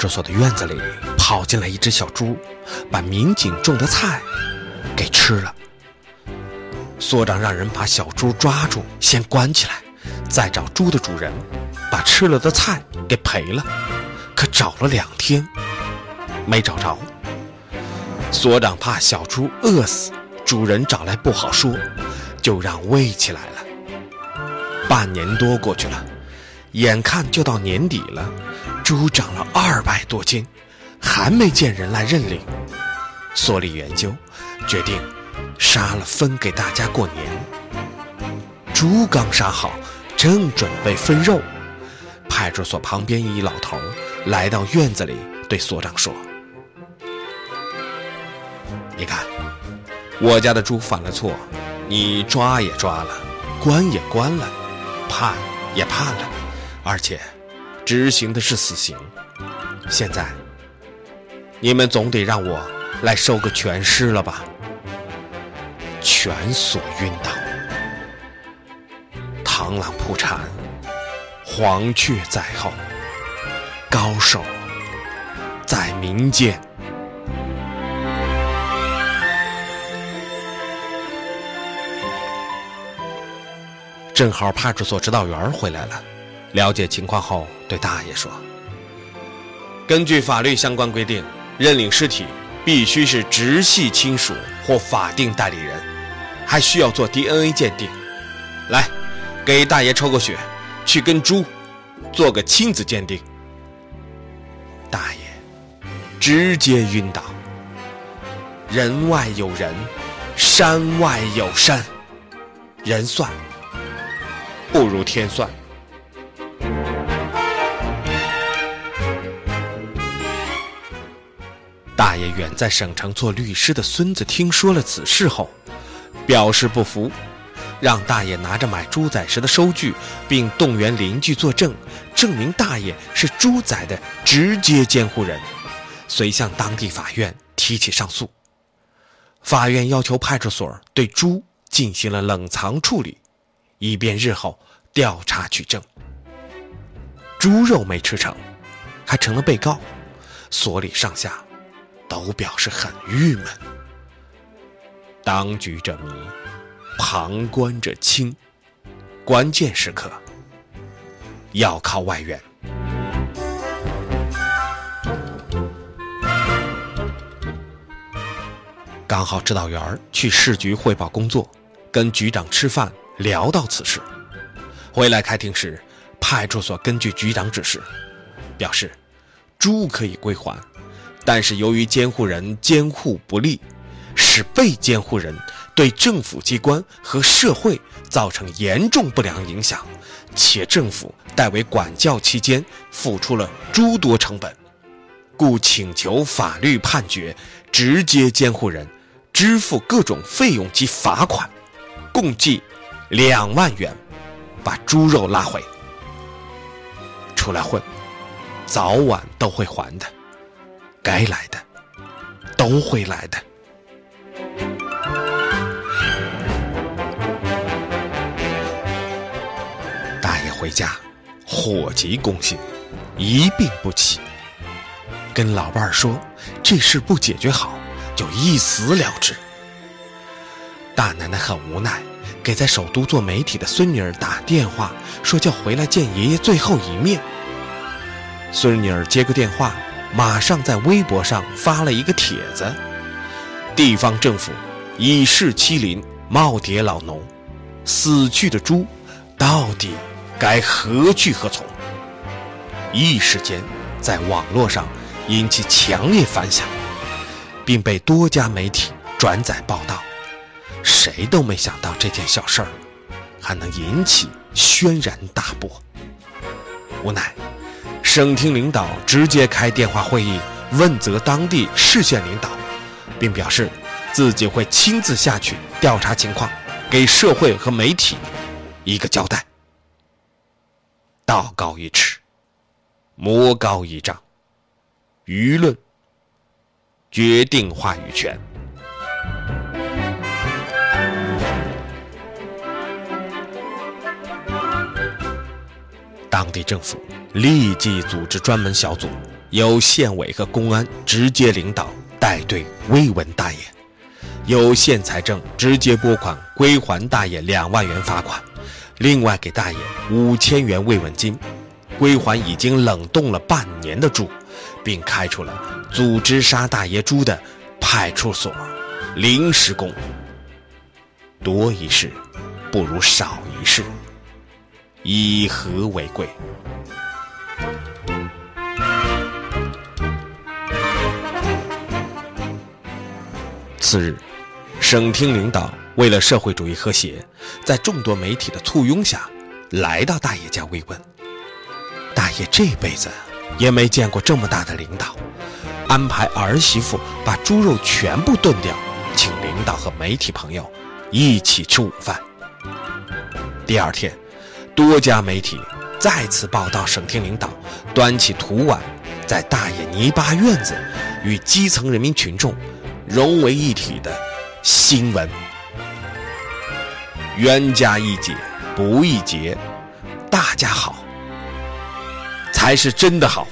出所的院子里跑进来一只小猪，把民警种的菜给吃了。所长让人把小猪抓住，先关起来，再找猪的主人，把吃了的菜给赔了。可找了两天，没找着。所长怕小猪饿死，主人找来不好说，就让喂起来了。半年多过去了，眼看就到年底了，猪长了二百多斤，还没见人来认领。所里研究，决定杀了分给大家过年。猪刚杀好，正准备分肉，派出所旁边一老头来到院子里，对所长说：“你看，我家的猪犯了错，你抓也抓了，关也关了。”判也判了，而且执行的是死刑。现在你们总得让我来收个全尸了吧？全所晕倒，螳螂扑蝉，黄雀在后，高手在民间。正好派出所指导员回来了，了解情况后对大爷说：“根据法律相关规定，认领尸体必须是直系亲属或法定代理人，还需要做 DNA 鉴定。来，给大爷抽个血，去跟猪做个亲子鉴定。”大爷直接晕倒。人外有人，山外有山，人算。不如天算。爷远在省城做律师的孙子听说了此事后，表示不服，让大爷拿着买猪仔时的收据，并动员邻居作证，证明大爷是猪仔的直接监护人，遂向当地法院提起上诉。法院要求派出所对猪进行了冷藏处理。以便日后调查取证。猪肉没吃成，还成了被告，所里上下都表示很郁闷。当局者迷，旁观者清，关键时刻要靠外援。刚好指导员去市局汇报工作，跟局长吃饭。聊到此事，回来开庭时，派出所根据局长指示，表示猪可以归还，但是由于监护人监护不力，使被监护人对政府机关和社会造成严重不良影响，且政府代为管教期间付出了诸多成本，故请求法律判决直接监护人支付各种费用及罚款，共计。两万元，把猪肉拉回。出来混，早晚都会还的，该来的都会来的。大爷回家，火急攻心，一病不起。跟老伴儿说，这事不解决好，就一死了之。大奶奶很无奈。给在首都做媒体的孙女儿打电话，说叫回来见爷爷最后一面。孙女儿接个电话，马上在微博上发了一个帖子：“地方政府以势欺凌耄耋老农，死去的猪到底该何去何从？”一时间在网络上引起强烈反响，并被多家媒体转载报道。谁都没想到这件小事儿还能引起轩然大波。无奈，省厅领导直接开电话会议问责当地市县领导，并表示自己会亲自下去调查情况，给社会和媒体一个交代。道高一尺，魔高一丈，舆论决定话语权。当地政府立即组织专门小组，由县委和公安直接领导带队慰问大爷，由县财政直接拨款归还大爷两万元罚款，另外给大爷五千元慰问金，归还已经冷冻了半年的猪，并开出了组织杀大爷猪的派出所临时工。多一事不如少一事，以和为贵。次日，省厅领导为了社会主义和谐，在众多媒体的簇拥下，来到大爷家慰问。大爷这辈子也没见过这么大的领导，安排儿媳妇把猪肉全部炖掉，请领导和媒体朋友一起吃午饭。第二天，多家媒体再次报道省厅领导端起土碗，在大爷泥巴院子与基层人民群众。融为一体的新闻，冤家宜解不宜结，大家好才是真的好。